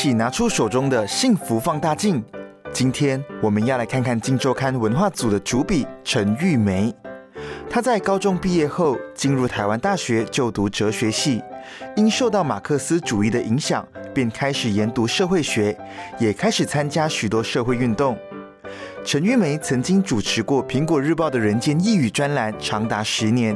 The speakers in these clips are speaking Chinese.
起拿出手中的幸福放大镜。今天我们要来看看《金周刊》文化组的主笔陈玉梅。她在高中毕业后进入台湾大学就读哲学系，因受到马克思主义的影响，便开始研读社会学，也开始参加许多社会运动。陈玉梅曾经主持过《苹果日报》的人间异语专栏，长达十年。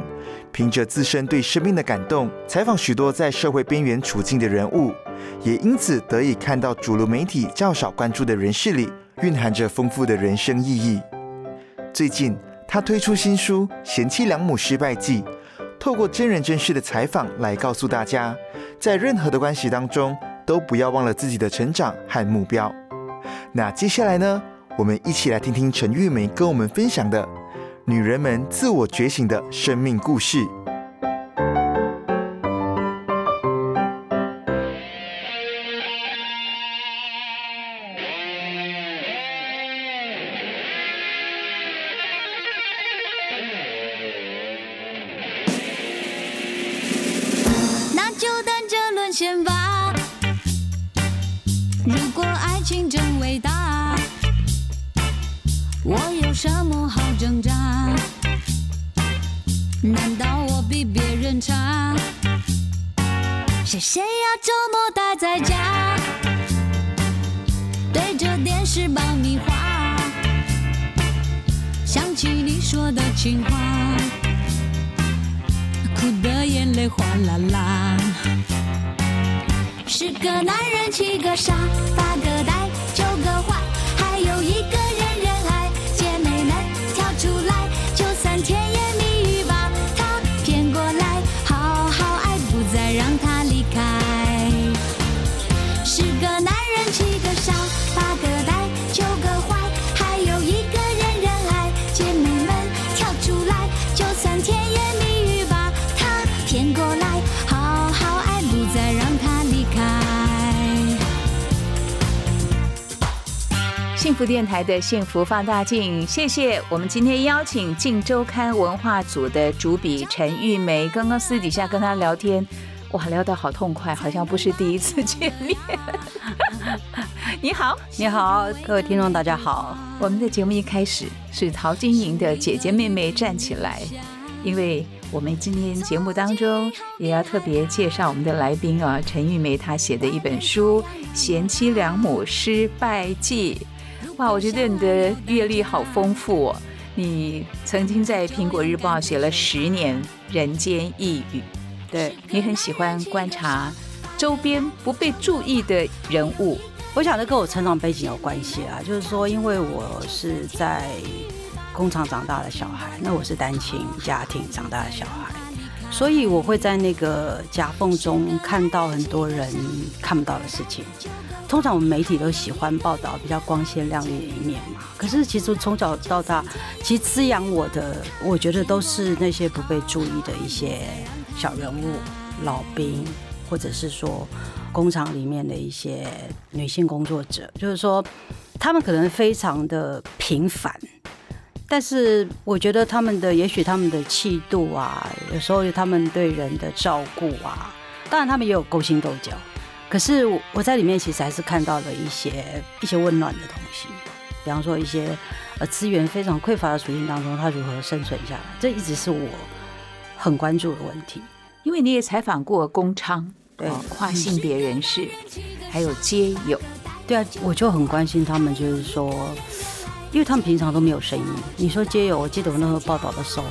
凭着自身对生命的感动，采访许多在社会边缘处境的人物，也因此得以看到主流媒体较少关注的人事里，蕴含着丰富的人生意义。最近，他推出新书《贤妻良母失败记》，透过真人真事的采访来告诉大家，在任何的关系当中，都不要忘了自己的成长和目标。那接下来呢，我们一起来听听陈玉梅跟我们分享的。女人们自我觉醒的生命故事。福电台的幸福放大镜，谢谢我们今天邀请《镜周刊》文化组的主笔陈玉梅。刚刚私底下跟她聊天，哇，聊得好痛快，好像不是第一次见面。你好，你好，各位听众，大家好。我们的节目一开始是陶晶莹的姐姐妹妹站起来，因为我们今天节目当中也要特别介绍我们的来宾啊，陈玉梅她写的一本书《贤妻良母失败记》。哇，我觉得你的阅历好丰富哦！你曾经在《苹果日报》写了十年《人间一语》，对你很喜欢观察周边不被注意的人物。我想这跟我成长背景有关系啊，就是说，因为我是在工厂长大的小孩，那我是单亲家庭长大的小孩，所以我会在那个夹缝中看到很多人看不到的事情。通常我们媒体都喜欢报道比较光鲜亮丽的一面嘛，可是其实从小到大，其实滋养我的，我觉得都是那些不被注意的一些小人物、老兵，或者是说工厂里面的一些女性工作者，就是说他们可能非常的平凡，但是我觉得他们的也许他们的气度啊，有时候他们对人的照顾啊，当然他们也有勾心斗角。可是我我在里面其实还是看到了一些一些温暖的东西，比方说一些呃资源非常匮乏的处境当中，他如何生存下来，这一直是我很关注的问题。因为你也采访过工娼，对。哦跨性别人士，还有街友，对啊，我就很关心他们，就是说，因为他们平常都没有声音。你说街友，我记得我那时候报道的时候，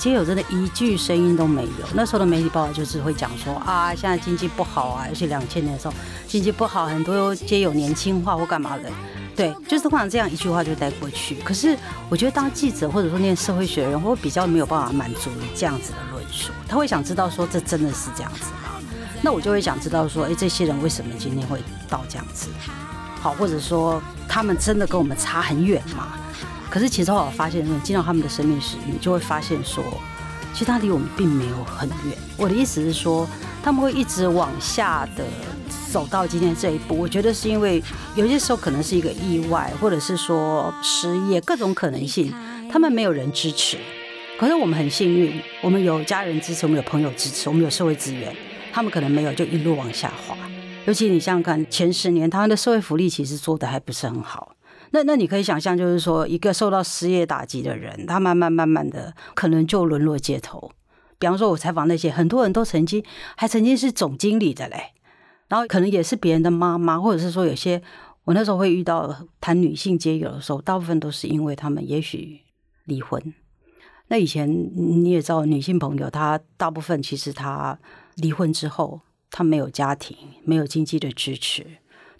街友真的一句声音都没有。那时候的媒体报道就是会讲说啊，现在经济不好啊，而且两千年的时候经济不好，很多街友年轻化或干嘛的。对，就是通常这样一句话就带过去。可是我觉得当记者或者说念社会学的人，会比较没有办法满足于这样子的论述，他会想知道说这真的是这样子吗？那我就会想知道说，哎，这些人为什么今天会到这样子？好，或者说他们真的跟我们差很远吗？可是其实后来发现，你进到他们的生命时，你就会发现说，其实他离我们并没有很远。我的意思是说，他们会一直往下的走到今天这一步。我觉得是因为有些时候可能是一个意外，或者是说失业，各种可能性，他们没有人支持。可是我们很幸运，我们有家人支持，我们有朋友支持，我们有社会资源。他们可能没有，就一路往下滑。尤其你想想看，前十年台湾的社会福利其实做的还不是很好。那那你可以想象，就是说一个受到失业打击的人，他慢慢慢慢的可能就沦落街头。比方说，我采访那些很多人都曾经还曾经是总经理的嘞，然后可能也是别人的妈妈，或者是说有些我那时候会遇到谈女性街友的时候，大部分都是因为他们也许离婚。那以前你也知道，女性朋友她大部分其实她离婚之后，她没有家庭，没有经济的支持，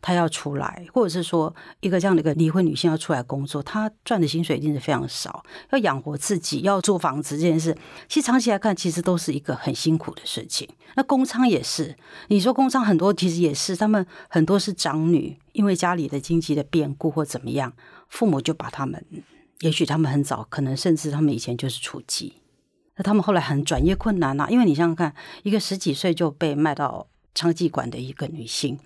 她要出来，或者是说一个这样的一个离婚女性要出来工作，她赚的薪水一定是非常少，要养活自己，要租房子这件事，其实长期来看，其实都是一个很辛苦的事情。那工仓也是，你说工仓很多其实也是，他们很多是长女，因为家里的经济的变故或怎么样，父母就把他们。也许他们很早，可能甚至他们以前就是雏妓，那他们后来很转业困难呐。因为你想想看，一个十几岁就被卖到娼妓馆的一个女性，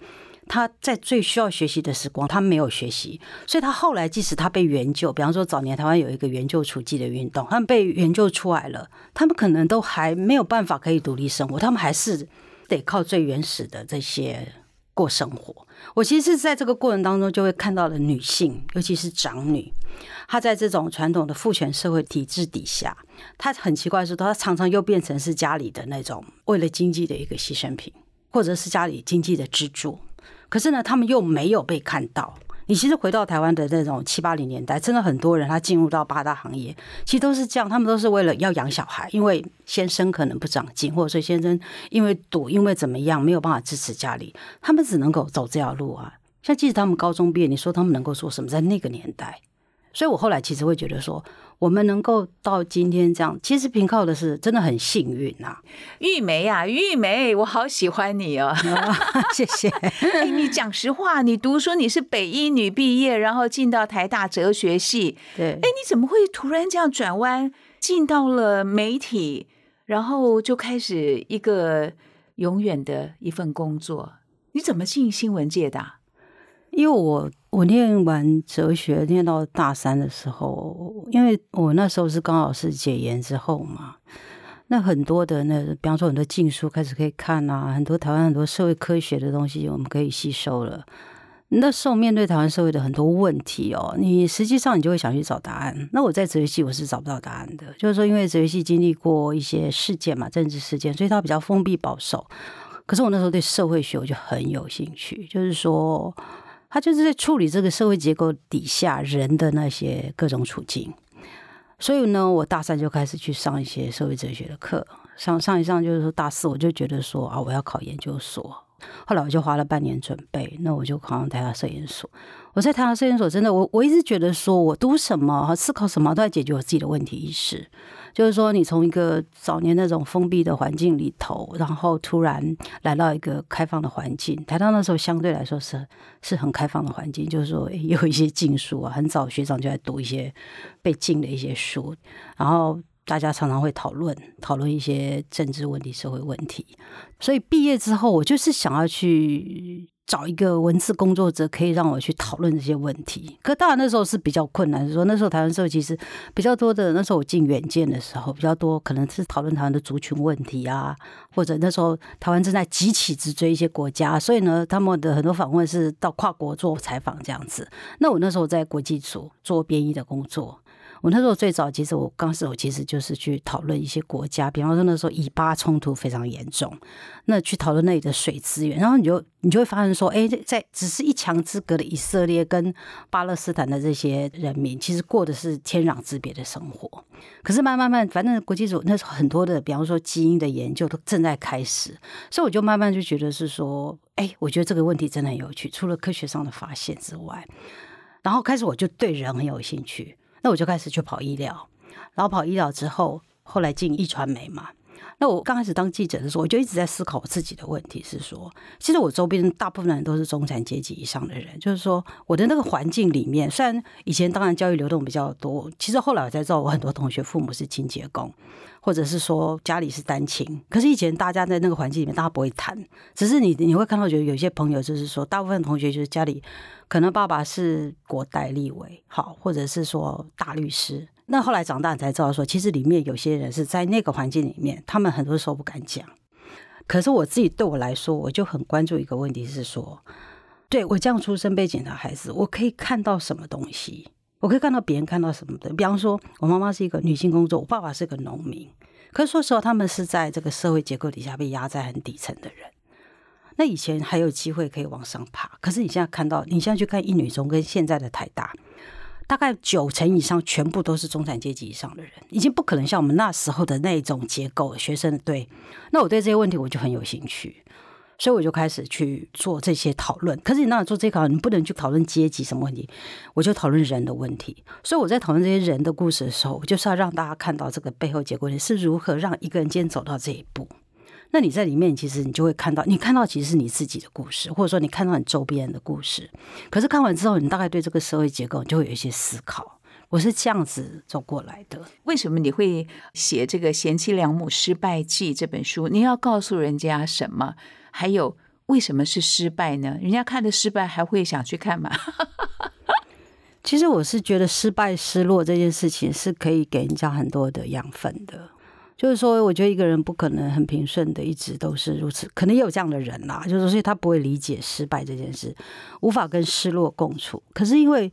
她在最需要学习的时光，她没有学习，所以她后来即使她被援救，比方说早年台湾有一个援救雏妓的运动，他们被援救出来了，他们可能都还没有办法可以独立生活，他们还是得靠最原始的这些过生活。我其实是在这个过程当中就会看到了女性，尤其是长女。她在这种传统的父权社会体制底下，她很奇怪的是，她常常又变成是家里的那种为了经济的一个牺牲品，或者是家里经济的支柱。可是呢，他们又没有被看到。你其实回到台湾的那种七八零年代，真的很多人他进入到八大行业，其实都是这样，他们都是为了要养小孩，因为先生可能不长进，或者说先生因为赌，因为怎么样没有办法支持家里，他们只能够走这条路啊。像即使他们高中毕业，你说他们能够做什么？在那个年代。所以，我后来其实会觉得说，我们能够到今天这样，其实凭靠的是真的很幸运呐。玉梅呀，玉梅，我好喜欢你哦，谢谢。哎，你讲实话，你读书你是北医女毕业，然后进到台大哲学系，对。哎，你怎么会突然这样转弯，进到了媒体，然后就开始一个永远的一份工作？你怎么进新闻界的？因为我我念完哲学念到大三的时候，因为我那时候是刚好是解严之后嘛，那很多的那比方说很多禁书开始可以看啊，很多台湾很多社会科学的东西我们可以吸收了。那时候面对台湾社会的很多问题哦，你实际上你就会想去找答案。那我在哲学系我是找不到答案的，就是说因为哲学系经历过一些事件嘛，政治事件，所以它比较封闭保守。可是我那时候对社会学我就很有兴趣，就是说。他就是在处理这个社会结构底下人的那些各种处境，所以呢，我大三就开始去上一些社会哲学的课，上上一上就是说大四我就觉得说啊，我要考研究所。后来我就花了半年准备，那我就考上台大摄影所。我在台大摄影所真的，我我一直觉得说我读什么、思考什么，都在解决我自己的问题意识。就是说，你从一个早年那种封闭的环境里头，然后突然来到一个开放的环境。台大那时候相对来说是是很开放的环境，就是说有一些禁书啊，很早学长就在读一些被禁的一些书，然后。大家常常会讨论讨论一些政治问题、社会问题，所以毕业之后，我就是想要去找一个文字工作者，可以让我去讨论这些问题。可当然那时候是比较困难，说那时候台湾社会其实比较多的，那时候我进远见的时候比较多，可能是讨论台湾的族群问题啊，或者那时候台湾正在急起直追一些国家，所以呢，他们的很多访问是到跨国做采访这样子。那我那时候在国际组做编译的工作。我那时候最早，其实我刚时我其实就是去讨论一些国家，比方说那时候以巴冲突非常严重，那去讨论那里的水资源，然后你就你就会发现说，哎，在只是一墙之隔的以色列跟巴勒斯坦的这些人民，其实过的是天壤之别的生活。可是慢慢慢，反正国际组那时候很多的，比方说基因的研究都正在开始，所以我就慢慢就觉得是说，哎，我觉得这个问题真的很有趣，除了科学上的发现之外，然后开始我就对人很有兴趣。那我就开始去跑医疗，然后跑医疗之后，后来进一传媒嘛。那我刚开始当记者的时候，我就一直在思考我自己的问题，是说，其实我周边大部分人都是中产阶级以上的人，就是说，我的那个环境里面，虽然以前当然教育流动比较多，其实后来我才知道，我很多同学父母是清洁工，或者是说家里是单亲，可是以前大家在那个环境里面，大家不会谈，只是你你会看到，觉得有些朋友就是说，大部分同学就是家里可能爸爸是国代立委，好，或者是说大律师。那后来长大才知道说，其实里面有些人是在那个环境里面，他们很多时候不敢讲。可是我自己对我来说，我就很关注一个问题是说，对我这样出身背景的孩子，我可以看到什么东西？我可以看到别人看到什么的。比方说，我妈妈是一个女性工作，我爸爸是个农民。可是说实话，他们是在这个社会结构底下被压在很底层的人。那以前还有机会可以往上爬，可是你现在看到，你现在去看一女中跟现在的台大。大概九成以上全部都是中产阶级以上的人，已经不可能像我们那时候的那种结构。学生对，那我对这些问题我就很有兴趣，所以我就开始去做这些讨论。可是你那做这个，你不能去讨论阶级什么问题，我就讨论人的问题。所以我在讨论这些人的故事的时候，我就是要让大家看到这个背后结构是如何让一个人今天走到这一步。那你在里面，其实你就会看到，你看到其实是你自己的故事，或者说你看到你周边的故事。可是看完之后，你大概对这个社会结构就会有一些思考。我是这样子走过来的。为什么你会写这个《贤妻良母失败记》这本书？你要告诉人家什么？还有为什么是失败呢？人家看的失败还会想去看吗？其实我是觉得失败、失落这件事情是可以给人家很多的养分的。就是说，我觉得一个人不可能很平顺的一直都是如此，可能也有这样的人啦。就是所以他不会理解失败这件事，无法跟失落共处。可是因为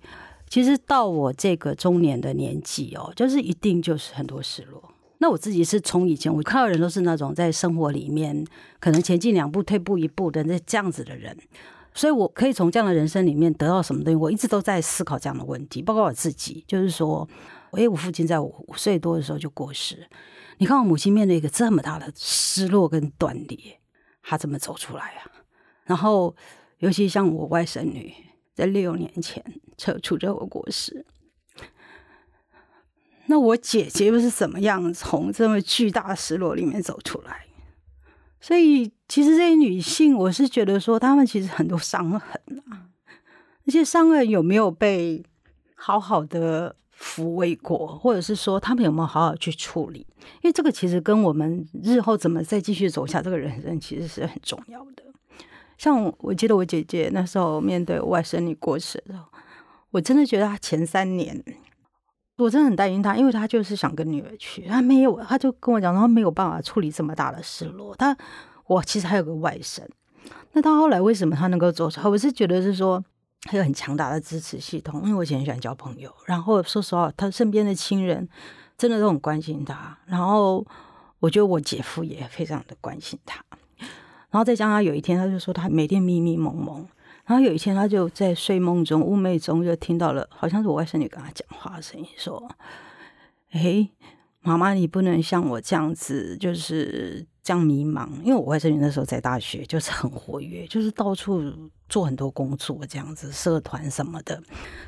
其实到我这个中年的年纪哦，就是一定就是很多失落。那我自己是从以前我看到人都是那种在生活里面可能前进两步退步一步的那这样子的人，所以我可以从这样的人生里面得到什么东西？我一直都在思考这样的问题，包括我自己，就是说，哎，我父亲在我五岁多的时候就过世。你看我母亲面对一个这么大的失落跟断裂，她怎么走出来啊？然后，尤其像我外甥女，在六年前车出车祸过世，那我姐姐又是怎么样从这么巨大的失落里面走出来？所以，其实这些女性，我是觉得说，她们其实很多伤痕啊，那些伤痕有没有被好好的？抚慰过，或者是说他们有没有好好去处理？因为这个其实跟我们日后怎么再继续走下这个人生，其实是很重要的。像我记得我姐姐那时候面对外甥女过世的时候，我真的觉得她前三年，我真的很担心她，因为她就是想跟女儿去，她没有，她就跟我讲，她没有办法处理这么大的失落。她我其实还有个外甥，那她后来为什么她能够走出来？我是觉得是说。他有很强大的支持系统，因为我以前很喜欢交朋友，然后说实话，他身边的亲人真的都很关心他，然后我觉得我姐夫也非常的关心他，然后再加上有一天，他就说他每天迷迷蒙蒙，然后有一天他就在睡梦中、寤寐中就听到了，好像是我外甥女跟他讲话的声音，说：“哎，妈妈，你不能像我这样子，就是。”这样迷茫，因为我外甥女那时候在大学就是很活跃，就是到处做很多工作，这样子社团什么的，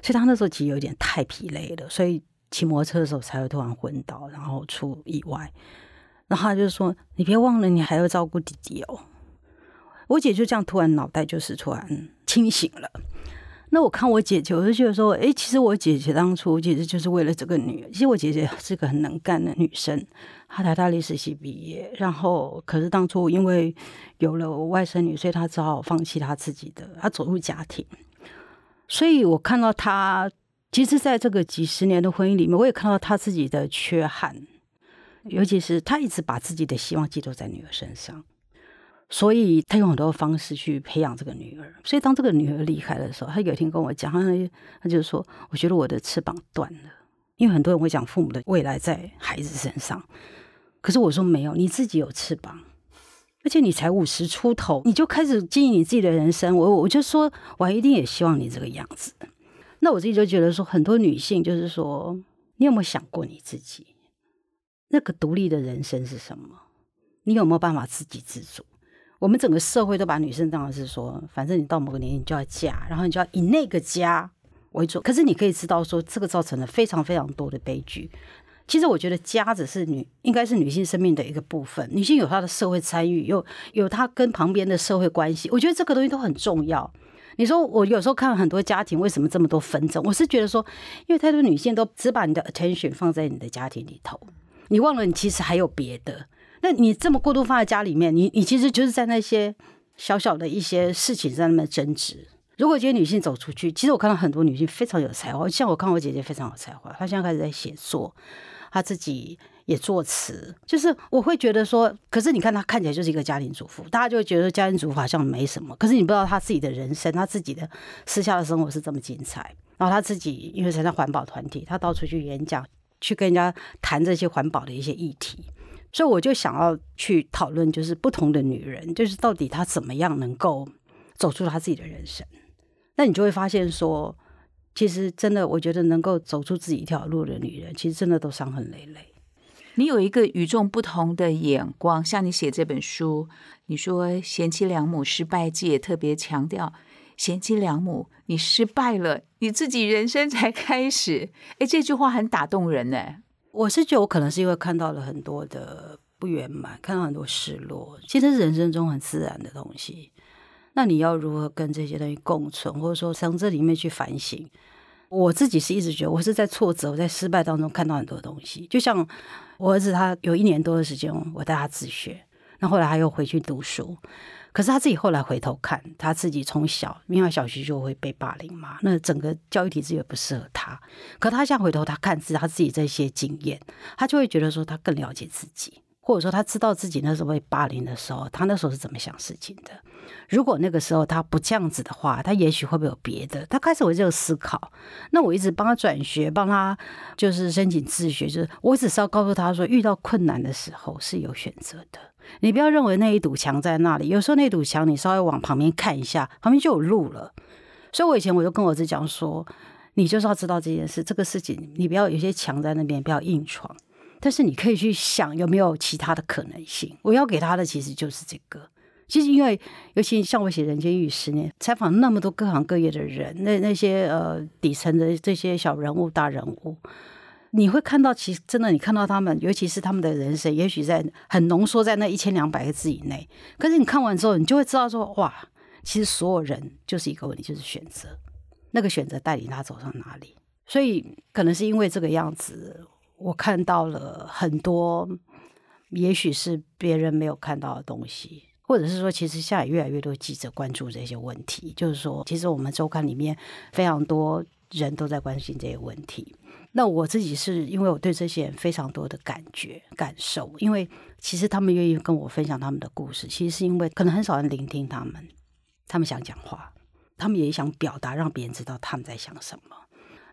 所以她那时候其实有点太疲累了，所以骑摩托车的时候才会突然昏倒，然后出意外。然后她就说：“你别忘了，你还要照顾弟弟哦。”我姐就这样突然脑袋就是突然清醒了。那我看我姐姐，我就觉得说，哎，其实我姐姐当初其实就是为了这个女儿。其实我姐姐是个很能干的女生，她台大历史系毕业，然后可是当初因为有了我外甥女，所以她只好放弃她自己的，她走入家庭。所以我看到她，其实在这个几十年的婚姻里面，我也看到她自己的缺憾，尤其是她一直把自己的希望寄托在女儿身上。所以他用很多方式去培养这个女儿。所以当这个女儿离开的时候，他有一天跟我讲，他他就说：“我觉得我的翅膀断了。”因为很多人会讲父母的未来在孩子身上，可是我说没有，你自己有翅膀，而且你才五十出头，你就开始经营你自己的人生。我我就说，我一定也希望你这个样子。那我自己就觉得说，很多女性就是说，你有没有想过你自己那个独立的人生是什么？你有没有办法自给自足？我们整个社会都把女生当成是说，反正你到某个年龄就要嫁，然后你就要以那个家为主。可是你可以知道说，这个造成了非常非常多的悲剧。其实我觉得家只是女，应该是女性生命的一个部分。女性有她的社会参与，有有她跟旁边的社会关系，我觉得这个东西都很重要。你说我有时候看很多家庭为什么这么多纷争，我是觉得说，因为太多女性都只把你的 attention 放在你的家庭里头，你忘了你其实还有别的。那你这么过度放在家里面，你你其实就是在那些小小的一些事情在那边争执。如果今天女性走出去，其实我看到很多女性非常有才华，像我看我姐姐非常有才华，她现在开始在写作，她自己也作词，就是我会觉得说，可是你看她看起来就是一个家庭主妇，大家就觉得家庭主妇好像没什么，可是你不知道她自己的人生，她自己的私下的生活是这么精彩。然后她自己因为参加环保团体，她到处去演讲，去跟人家谈这些环保的一些议题，所以我就想要去讨论，就是不同的女人，就是到底她怎么样能够走出她自己的人生。那你就会发现说，其实真的，我觉得能够走出自己一条路的女人，其实真的都伤痕累累。你有一个与众不同的眼光，像你写这本书，你说贤妻良母失败记也特别强调，贤妻良母你失败了，你自己人生才开始。哎，这句话很打动人呢。我是觉得我可能是因为看到了很多的不圆满，看到很多失落，其实是人生中很自然的东西。那你要如何跟这些东西共存，或者说从这里面去反省？我自己是一直觉得，我是在挫折、我在失败当中看到很多东西。就像我儿子，他有一年多的时间，我带他自学，那后来他又回去读书。可是他自己后来回头看，他自己从小因为小学就会被霸凌嘛，那整个教育体制也不适合他。可他现在回头他看自他自己这些经验，他就会觉得说他更了解自己。或者说他知道自己那时候被霸凌的时候，他那时候是怎么想事情的。如果那个时候他不这样子的话，他也许会不会有别的？他开始我就思考。那我一直帮他转学，帮他就是申请自学，就是我只是要告诉他说，遇到困难的时候是有选择的。你不要认为那一堵墙在那里，有时候那堵墙你稍微往旁边看一下，旁边就有路了。所以我以前我就跟我儿子讲说，你就是要知道这件事，这个事情你不要有些墙在那边，不要硬闯。但是你可以去想有没有其他的可能性。我要给他的其实就是这个。其实因为尤其像我写《人间玉十年》，采访那么多各行各业的人，那那些呃底层的这些小人物、大人物，你会看到，其实真的你看到他们，尤其是他们的人生，也许在很浓缩在那一千两百个字以内。可是你看完之后，你就会知道说，哇，其实所有人就是一个问题，就是选择，那个选择带领他走上哪里。所以可能是因为这个样子。我看到了很多，也许是别人没有看到的东西，或者是说，其实现在越来越多记者关注这些问题。就是说，其实我们周刊里面非常多人都在关心这些问题。那我自己是因为我对这些人非常多的感觉感受，因为其实他们愿意跟我分享他们的故事，其实是因为可能很少人聆听他们，他们想讲话，他们也想表达，让别人知道他们在想什么。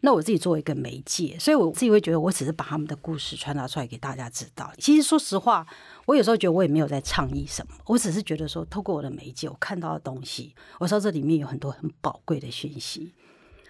那我自己作为一个媒介，所以我自己会觉得，我只是把他们的故事传达出来给大家知道。其实说实话，我有时候觉得我也没有在倡议什么，我只是觉得说，透过我的媒介，我看到的东西，我知道这里面有很多很宝贵的讯息。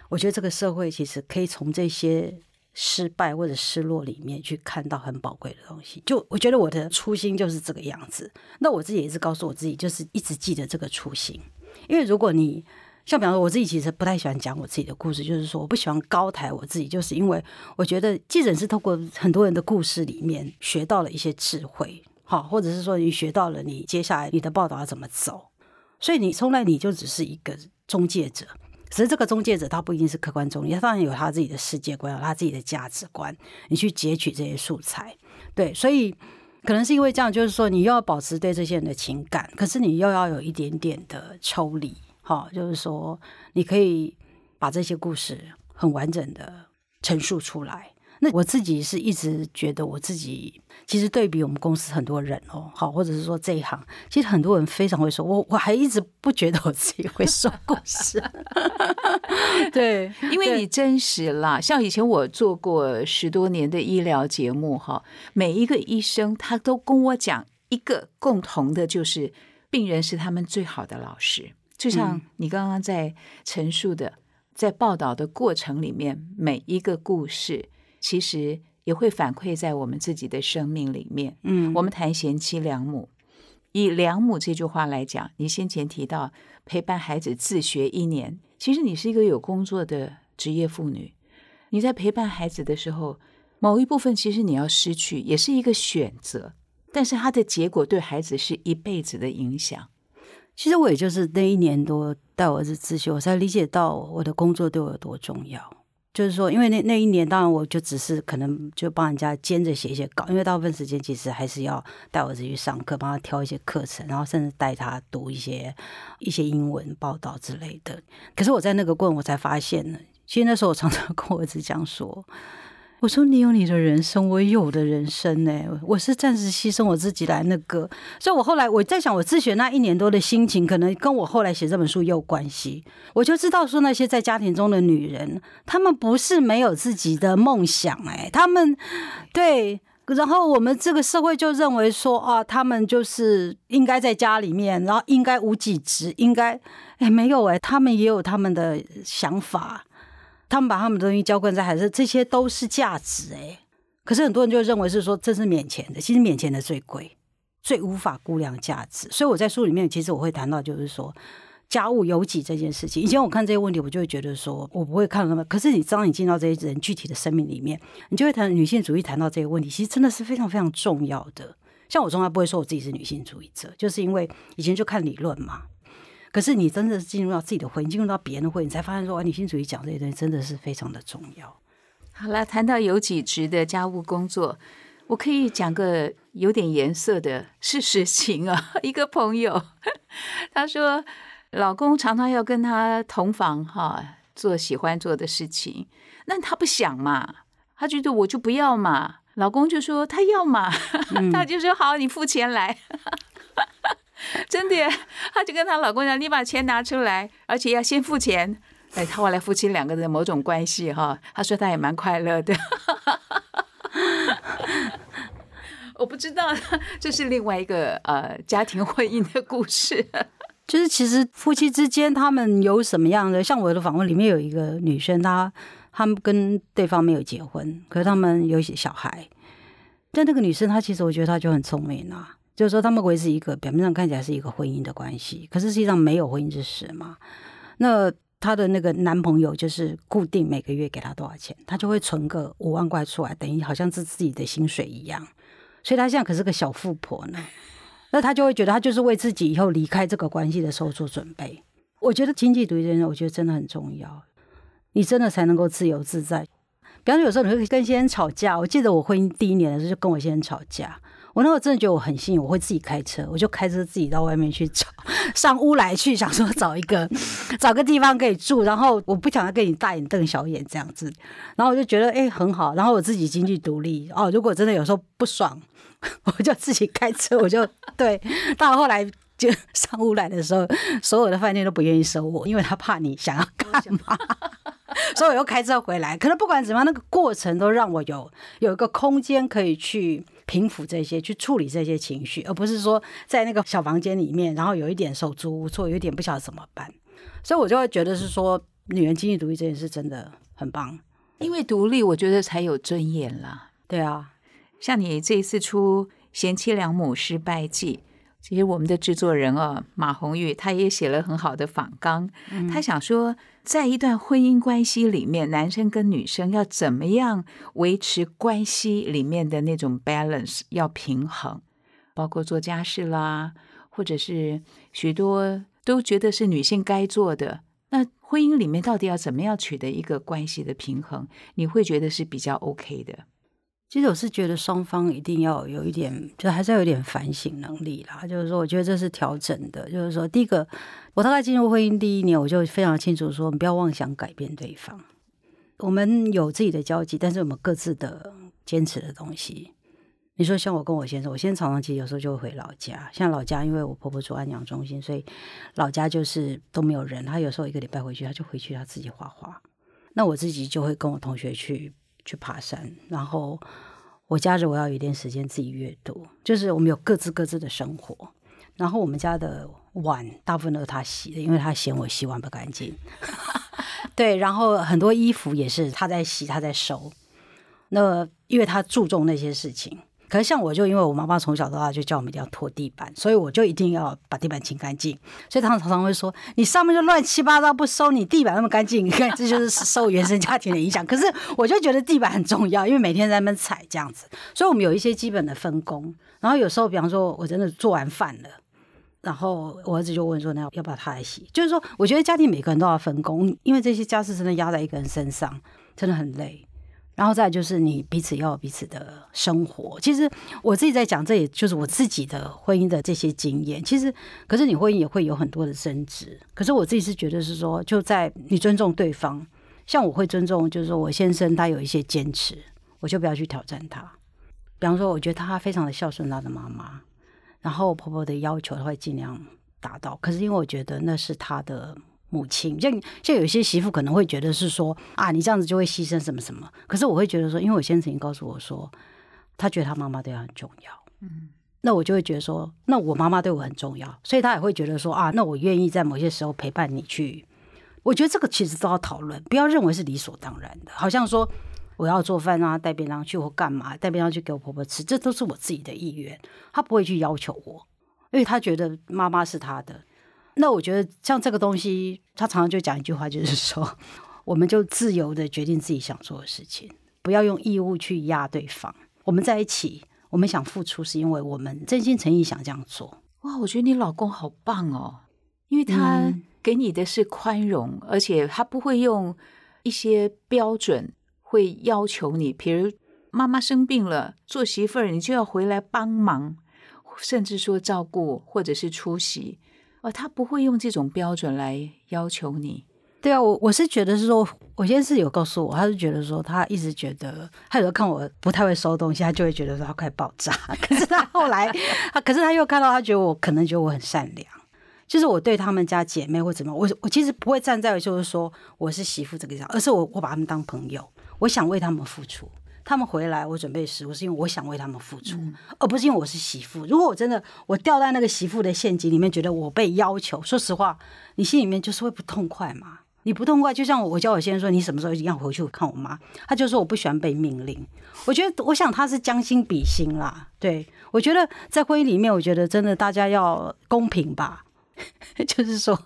我觉得这个社会其实可以从这些失败或者失落里面去看到很宝贵的东西。就我觉得我的初心就是这个样子。那我自己也是告诉我自己，就是一直记得这个初心，因为如果你。像比方说，我自己其实不太喜欢讲我自己的故事，就是说我不喜欢高抬我自己，就是因为我觉得记者是透过很多人的故事里面学到了一些智慧，好，或者是说你学到了你接下来你的报道要怎么走，所以你从来你就只是一个中介者，只是这个中介者他不一定是客观中立，他当然有他自己的世界观，有他自己的价值观，你去截取这些素材，对，所以可能是因为这样，就是说你又要保持对这些人的情感，可是你又要有一点点的抽离。哦，就是说，你可以把这些故事很完整的陈述出来。那我自己是一直觉得，我自己其实对比我们公司很多人哦，好，或者是说这一行，其实很多人非常会说，我我还一直不觉得我自己会说故事。对，因为你真实啦。像以前我做过十多年的医疗节目，哈，每一个医生他都跟我讲一个共同的，就是病人是他们最好的老师。就像你刚刚在陈述的，在报道的过程里面，每一个故事其实也会反馈在我们自己的生命里面。嗯，我们谈贤妻良母，以良母这句话来讲，你先前提到陪伴孩子自学一年，其实你是一个有工作的职业妇女。你在陪伴孩子的时候，某一部分其实你要失去，也是一个选择，但是它的结果对孩子是一辈子的影响。其实我也就是那一年多带我儿子自学，我才理解到我的工作对我有多重要。就是说，因为那那一年，当然我就只是可能就帮人家兼着写一些稿，因为大部分时间其实还是要带我儿子去上课，帮他挑一些课程，然后甚至带他读一些一些英文报道之类的。可是我在那个过程，我才发现呢，其实那时候我常常 跟我儿子讲说。我说你有你的人生，我也有我的人生呢。我是暂时牺牲我自己来那个，所以我后来我在想，我自学那一年多的心情，可能跟我后来写这本书也有关系。我就知道说，那些在家庭中的女人，她们不是没有自己的梦想，哎，她们对，然后我们这个社会就认为说，啊，她们就是应该在家里面，然后应该无己职，应该，哎，没有哎，她们也有他们的想法。他们把他们的东西浇灌在孩子，这些都是价值哎。可是很多人就认为是说这是免钱的，其实免钱的最贵，最无法估量价值。所以我在书里面其实我会谈到，就是说家务有己这件事情。以前我看这些问题，我就会觉得说我不会看那么。可是你当你进到这些人具体的生命里面，你就会谈女性主义，谈到这些问题，其实真的是非常非常重要的。像我从来不会说我自己是女性主义者，就是因为以前就看理论嘛。可是你真的是进入到自己的婚姻，进入到别人的婚姻，你才发现说，女性主义讲这些东西真的是非常的重要。好了，谈到有几职的家务工作，我可以讲个有点颜色的事实情啊。一个朋友，他说，老公常常要跟他同房哈，做喜欢做的事情，那他不想嘛，他觉得我就不要嘛，老公就说他要嘛，他就说好，你付钱来。真的，她就跟她老公讲：“你把钱拿出来，而且要先付钱。”哎，他后来夫妻两个人某种关系哈，他说他也蛮快乐的。我不知道，这是另外一个呃家庭婚姻的故事。就是其实夫妻之间他们有什么样的？像我的访问里面有一个女生，她他们跟对方没有结婚，可是他们有一些小孩。但那个女生她其实我觉得她就很聪明啊。就是说，他们维持一个表面上看起来是一个婚姻的关系，可是实际上没有婚姻之实嘛。那她的那个男朋友就是固定每个月给她多少钱，她就会存个五万块出来，等于好像是自己的薪水一样。所以她现在可是个小富婆呢。那她就会觉得，她就是为自己以后离开这个关系的时候做准备。我觉得经济独立这件事，我觉得真的很重要。你真的才能够自由自在。比方说，有时候你会跟先生吵架。我记得我婚姻第一年的时候，就跟我先生吵架。我那时候真的觉得我很幸运，我会自己开车，我就开车自己到外面去找，上屋来去，想说找一个 找个地方可以住，然后我不想要跟你大眼瞪小眼这样子，然后我就觉得哎很好，然后我自己经济独立哦，如果真的有时候不爽，我就自己开车，我就对，到后来就上屋来的时候，所有的饭店都不愿意收我，因为他怕你想要干嘛，所以我又开车回来。可能不管怎么样，那个过程都让我有有一个空间可以去。平复这些，去处理这些情绪，而不是说在那个小房间里面，然后有一点手足无措，有一点不晓得怎么办。所以我就会觉得是说，女人经济独立这件事真的很棒，因为独立，我觉得才有尊严啦。对啊，像你这一次出《贤妻良母失败记》。其实我们的制作人啊，马红玉，他也写了很好的访纲。他想说，在一段婚姻关系里面，男生跟女生要怎么样维持关系里面的那种 balance，要平衡，包括做家事啦，或者是许多都觉得是女性该做的。那婚姻里面到底要怎么样取得一个关系的平衡？你会觉得是比较 OK 的？其实我是觉得双方一定要有一点，就还是要有点反省能力啦。就是说，我觉得这是调整的。就是说，第一个，我大概进入婚姻第一年，我就非常清楚说，不要妄想改变对方。我们有自己的交集，但是我们各自的坚持的东西。你说像我跟我先生，我先生常常其实有时候就会回老家。像老家，因为我婆婆住安养中心，所以老家就是都没有人。他有时候一个礼拜回去，他就回去他自己画画。那我自己就会跟我同学去。去爬山，然后我假日我要有一点时间自己阅读，就是我们有各自各自的生活。然后我们家的碗大部分都是他洗的，因为他嫌我洗碗不干净。对，然后很多衣服也是他在洗，他在收。那因为他注重那些事情，可是像我就因为我妈妈从小到大就叫我们一定要拖地板，所以我就一定要把地板清干净。所以他常常会说：“你上面就乱七八糟不收，你地板那么干净。”你看，这就是受 原生家庭的影响。可是我就觉得地板很重要，因为每天在那边踩这样子，所以我们有一些基本的分工。然后有时候，比方说我真的做完饭了。然后我儿子就问说：“那要不要他来洗？”就是说，我觉得家庭每个人都要分工，因为这些家事真的压在一个人身上，真的很累。然后再就是你彼此要有彼此的生活。其实我自己在讲，这也就是我自己的婚姻的这些经验。其实，可是你婚姻也会有很多的争执。可是我自己是觉得是说，就在你尊重对方，像我会尊重，就是说我先生他有一些坚持，我就不要去挑战他。比方说，我觉得他非常的孝顺他的妈妈。然后婆婆的要求，她会尽量达到。可是因为我觉得那是她的母亲，像像有些媳妇可能会觉得是说啊，你这样子就会牺牲什么什么。可是我会觉得说，因为我先生已经告诉我说，他觉得他妈妈对他很重要。嗯，那我就会觉得说，那我妈妈对我很重要，所以他也会觉得说啊，那我愿意在某些时候陪伴你去。我觉得这个其实都要讨论，不要认为是理所当然的，好像说。我要做饭啊，带便当去或干嘛？带便当去给我婆婆吃，这都是我自己的意愿。他不会去要求我，因为他觉得妈妈是他的。那我觉得像这个东西，他常常就讲一句话，就是说，我们就自由的决定自己想做的事情，不要用义务去压对方。我们在一起，我们想付出，是因为我们真心诚意想这样做。哇，我觉得你老公好棒哦，因为他给你的是宽容，而且他不会用一些标准。会要求你，比如妈妈生病了，做媳妇儿你就要回来帮忙，甚至说照顾或者是出席，哦，他不会用这种标准来要求你。对啊，我我是觉得是说，我先是有告诉我，他是觉得说，他一直觉得，他有时候看我不太会收东西，他就会觉得说他快爆炸。可是他后来，他可是他又看到，他觉得我可能觉得我很善良，就是我对他们家姐妹或怎么，我我其实不会站在就是说我是媳妇这个角，而是我我把他们当朋友。我想为他们付出，他们回来我准备食物，是因为我想为他们付出，而不是因为我是媳妇。如果我真的我掉在那个媳妇的陷阱里面，觉得我被要求，说实话，你心里面就是会不痛快嘛。你不痛快，就像我我教我先生说，你什么时候一定要回去看我妈？他就说我不喜欢被命令。我觉得，我想他是将心比心啦。对我觉得在婚姻里面，我觉得真的大家要公平吧。就是说，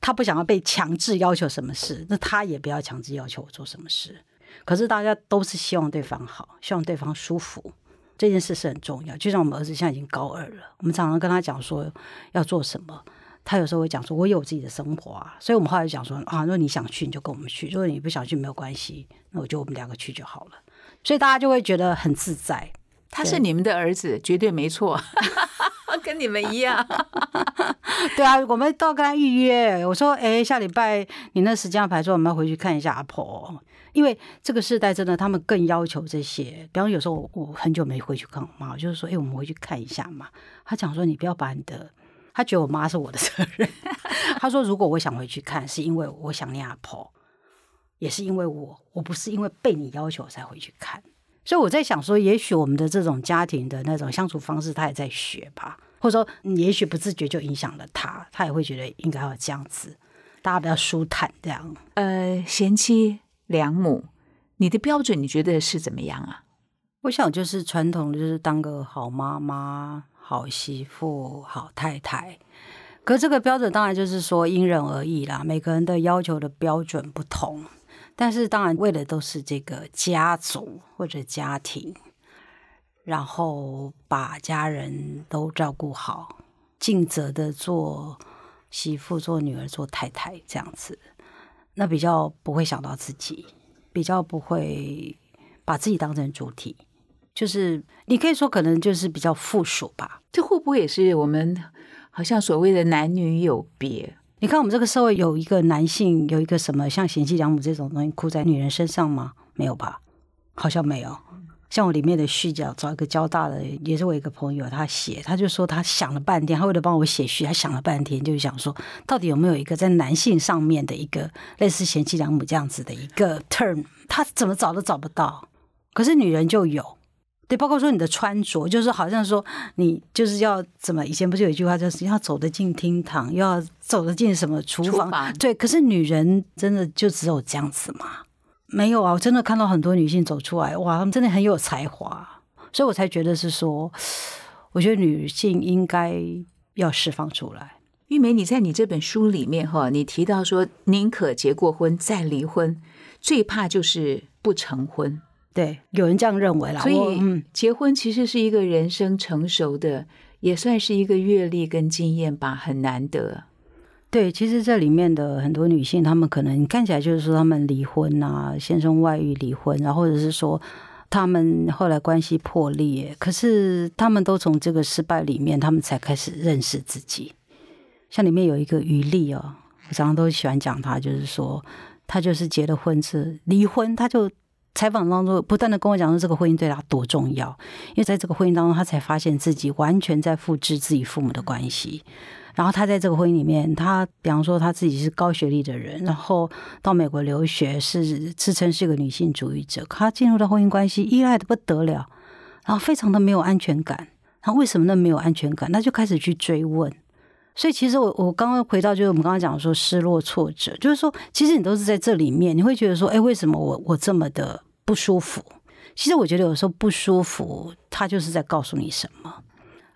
他不想要被强制要求什么事，那他也不要强制要求我做什么事。可是大家都是希望对方好，希望对方舒服，这件事是很重要。就像我们儿子现在已经高二了，我们常常跟他讲说要做什么，他有时候会讲说：“我有自己的生活啊。”所以，我们后来讲说：“啊，如果你想去，你就跟我们去；如果你不想去，没有关系，那我就我们两个去就好了。”所以大家就会觉得很自在。他是你们的儿子，绝对没错，跟你们一样。对啊，我们都要跟他预约。我说：“哎，下礼拜你那时间要排说，我们要回去看一下阿婆。”因为这个时代真的，他们更要求这些。比方有时候我我很久没回去看我妈，就是说，哎，我们回去看一下嘛。他讲说，你不要把你的，他觉得我妈是我的责任。他说，如果我想回去看，是因为我想念阿婆，也是因为我，我不是因为被你要求才回去看。所以我在想说，也许我们的这种家庭的那种相处方式，他也在学吧，或者说，也许不自觉就影响了他，他也会觉得应该要这样子，大家比较舒坦这样。呃，贤妻。良母，你的标准你觉得是怎么样啊？我想就是传统，就是当个好妈妈、好媳妇、好太太。可这个标准当然就是说因人而异啦，每个人的要求的标准不同。但是当然为的都是这个家族或者家庭，然后把家人都照顾好，尽责的做媳妇、做女儿、做太太这样子。那比较不会想到自己，比较不会把自己当成主体，就是你可以说可能就是比较附属吧。这会不会也是我们好像所谓的男女有别？你看我们这个社会有一个男性有一个什么像贤妻良母这种东西哭在女人身上吗？没有吧？好像没有。像我里面的序角，找一个交大的，也是我一个朋友，他写，他就说他想了半天，他为了帮我写序，他想了半天，就是想说，到底有没有一个在男性上面的一个类似贤妻良母这样子的一个 term，他怎么找都找不到，可是女人就有，对，包括说你的穿着，就是好像说你就是要怎么，以前不是有一句话，就是要走得进厅堂，又要走得进什么厨房，对，可是女人真的就只有这样子吗？没有啊，我真的看到很多女性走出来，哇，她们真的很有才华。所以我才觉得是说，我觉得女性应该要释放出来。玉梅，你在你这本书里面哈，你提到说，宁可结过婚再离婚，最怕就是不成婚。对，有人这样认为啦。所以，结婚其实是一个人生成熟的，也算是一个阅历跟经验吧，很难得。对，其实这里面的很多女性，她们可能看起来就是说她们离婚啊，先生外遇离婚，然后或者是说她们后来关系破裂，可是她们都从这个失败里面，她们才开始认识自己。像里面有一个余丽哦，我常常都喜欢讲她，就是说她就是结了婚是离婚，她就采访当中不断的跟我讲说这个婚姻对他多重要，因为在这个婚姻当中，他才发现自己完全在复制自己父母的关系。然后他在这个婚姻里面，他比方说他自己是高学历的人，然后到美国留学，是自称是个女性主义者。可她进入到婚姻关系，依赖的不得了，然后非常的没有安全感。然后为什么那么没有安全感？他就开始去追问。所以其实我我刚刚回到就是我们刚刚讲说失落挫折，就是说其实你都是在这里面，你会觉得说，哎，为什么我我这么的不舒服？其实我觉得有时候不舒服，它就是在告诉你什么？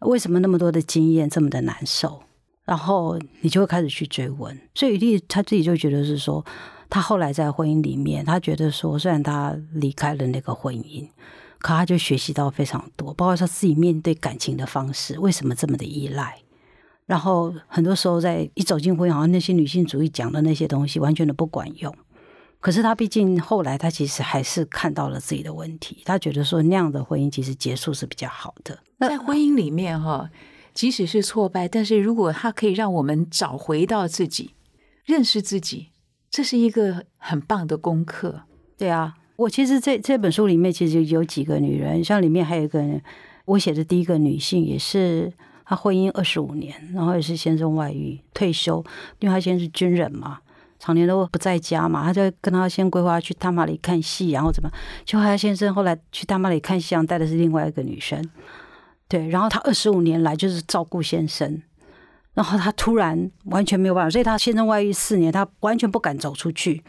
为什么那么多的经验这么的难受？然后你就会开始去追问。所以雨丽她自己就觉得是说，她后来在婚姻里面，她觉得说，虽然她离开了那个婚姻，可她就学习到非常多，包括她自己面对感情的方式，为什么这么的依赖？然后很多时候在一走进婚姻，好像那些女性主义讲的那些东西完全都不管用。可是他毕竟后来，他其实还是看到了自己的问题。他觉得说那样的婚姻其实结束是比较好的。在婚姻里面哈，即使是挫败，但是如果它可以让我们找回到自己，认识自己，这是一个很棒的功课。对啊，我其实这这本书里面其实有几个女人，像里面还有一个我写的第一个女性，也是她婚姻二十五年，然后也是先生外遇退休，因为她先是军人嘛，常年都不在家嘛，她就跟她先规划去大马里看戏，然后怎么，就她先生后来去大马里看夕阳，带的是另外一个女生，对，然后她二十五年来就是照顾先生。然后她突然完全没有办法，所以她先生外遇四年，她完全不敢走出去，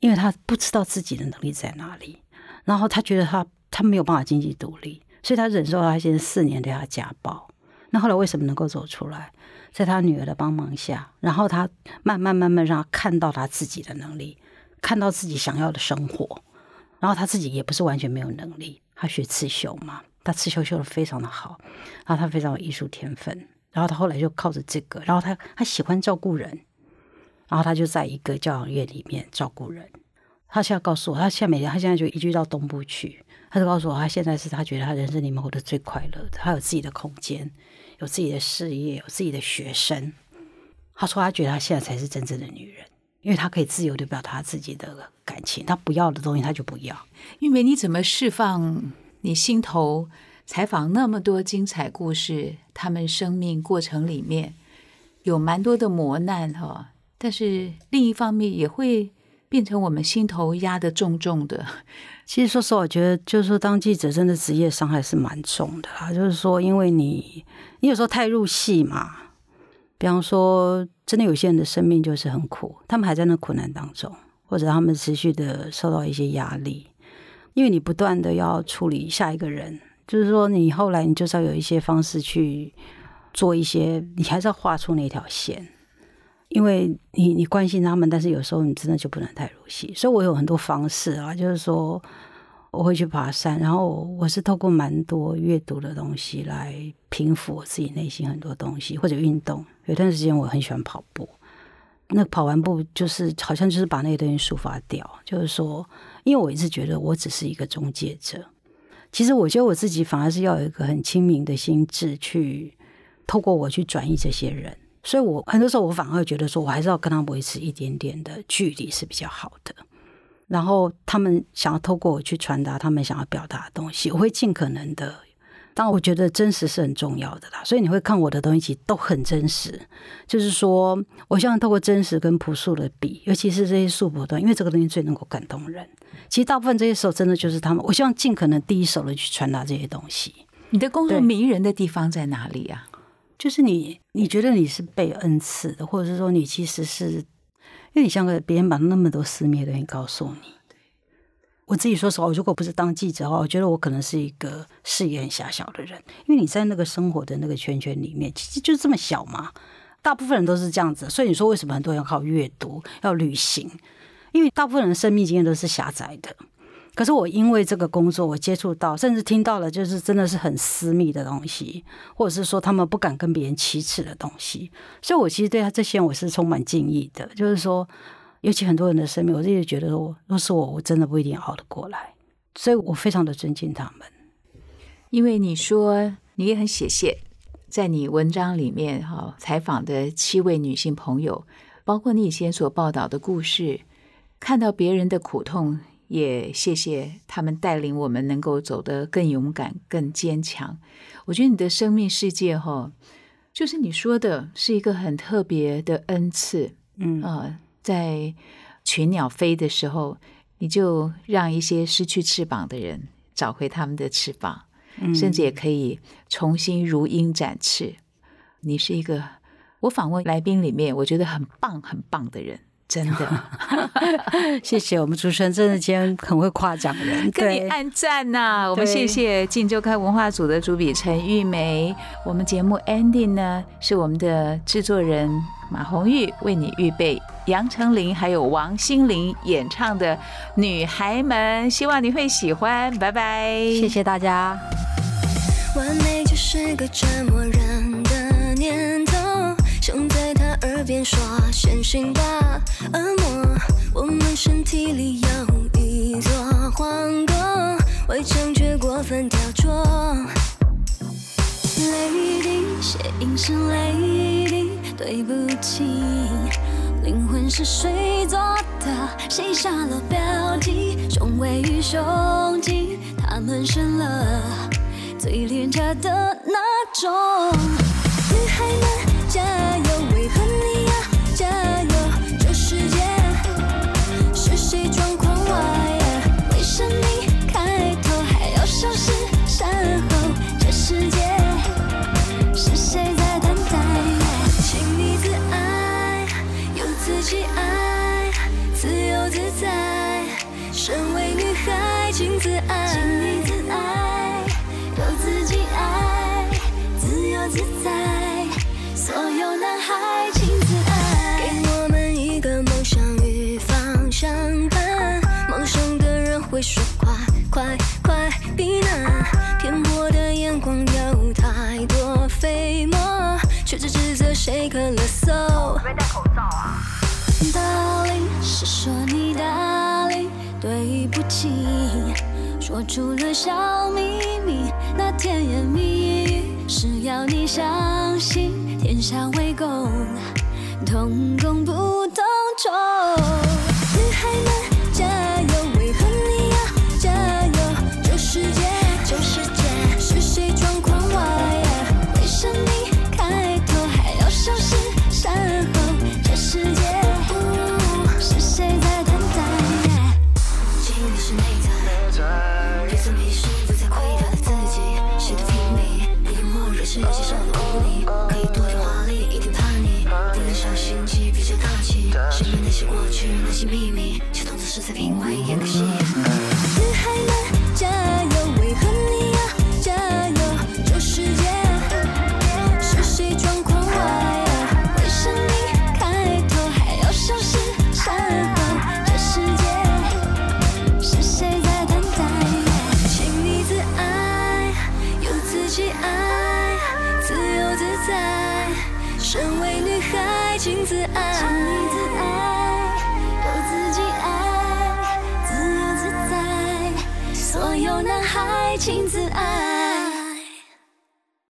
因为她不知道自己的能力在哪里。然后她觉得她她没有办法经济独立，所以她忍受她先生四年对她家暴。那后来为什么能够走出来？在他女儿的帮忙下，然后他慢慢慢慢让她看到他自己的能力，看到自己想要的生活。然后他自己也不是完全没有能力，他学刺绣嘛，他刺绣绣的非常的好，然后他非常有艺术天分。然后他后来就靠着这个，然后她她喜欢照顾人，然后他就在一个教养院里面照顾人。他现在告诉我，他现在每天他现在就移居到东部去，他就告诉我，他现在是他觉得他人生里面活得最快乐的，她有自己的空间，有自己的事业，有自己的学生。他说他觉得她现在才是真正的女人，因为她可以自由的表达自己的感情，她不要的东西她就不要。玉梅，你怎么释放你心头采访那么多精彩故事？他们生命过程里面有蛮多的磨难哈，但是另一方面也会变成我们心头压得重重的。其实说实话，我觉得就是说，当记者真的职业伤害是蛮重的啦。就是说，因为你你有时候太入戏嘛，比方说，真的有些人的生命就是很苦，他们还在那苦难当中，或者他们持续的受到一些压力，因为你不断的要处理下一个人，就是说，你后来你就是要有一些方式去做一些，你还是要画出那条线。因为你你关心他们，但是有时候你真的就不能太入戏，所以我有很多方式啊，就是说我会去爬山，然后我是透过蛮多阅读的东西来平复我自己内心很多东西，或者运动。有段时间我很喜欢跑步，那跑完步就是好像就是把那些东西抒发掉，就是说，因为我一直觉得我只是一个中介者，其实我觉得我自己反而是要有一个很清明的心智去透过我去转移这些人。所以，我很多时候我反而觉得说，我还是要跟他们维持一点点的距离是比较好的。然后，他们想要透过我去传达他们想要表达的东西，我会尽可能的。但，我觉得真实是很重要的啦。所以你会看我的东西，其实都很真实。就是说，我希望透过真实跟朴素的比，尤其是这些素朴的，因为这个东西最能够感动人。其实大部分这些时候，真的就是他们。我希望尽可能第一手的去传达这些东西。你的工作迷人的地方在哪里啊？就是你，你觉得你是被恩赐的，或者是说你其实是，因为你像个别人把那么多私密的东西告诉你，我自己说实话，我如果不是当记者的话，我觉得我可能是一个视野很狭小的人，因为你在那个生活的那个圈圈里面，其实就是这么小嘛。大部分人都是这样子，所以你说为什么很多人要靠阅读、要旅行？因为大部分人的生命经验都是狭窄的。可是我因为这个工作，我接触到，甚至听到了，就是真的是很私密的东西，或者是说他们不敢跟别人启齿的东西，所以我其实对他这些我是充满敬意的。就是说，尤其很多人的生命，我自己觉得，说若是我，我真的不一定熬得过来，所以我非常的尊敬他们。因为你说你也很写谢，在你文章里面哈采访的七位女性朋友，包括你以前所报道的故事，看到别人的苦痛。也谢谢他们带领我们能够走得更勇敢、更坚强。我觉得你的生命世界哈，就是你说的是一个很特别的恩赐。嗯啊，在群鸟飞的时候，你就让一些失去翅膀的人找回他们的翅膀，甚至也可以重新如鹰展翅。你是一个我访问来宾里面我觉得很棒、很棒的人。真的，谢谢我们主持人，真的今天很会夸奖人，跟你按赞呐。我们谢谢《晋周刊》文化组的主笔陈玉梅。我们节目 ending 呢，是我们的制作人马红玉为你预备杨丞琳还有王心凌演唱的《女孩们》，希望你会喜欢。拜拜，谢谢大家。完美就是个折磨人边说：“先醒吧，恶魔。我们身体里有一座皇宫，围墙却过分雕琢。雷霆，血印是雷霆，对不起，灵魂是水做的，谁下了标记，雄伟与雄鸡，他们生了最廉价的那种女孩们。说出了小秘密，那甜言蜜语是要你相信。天下为公，同工不同酬。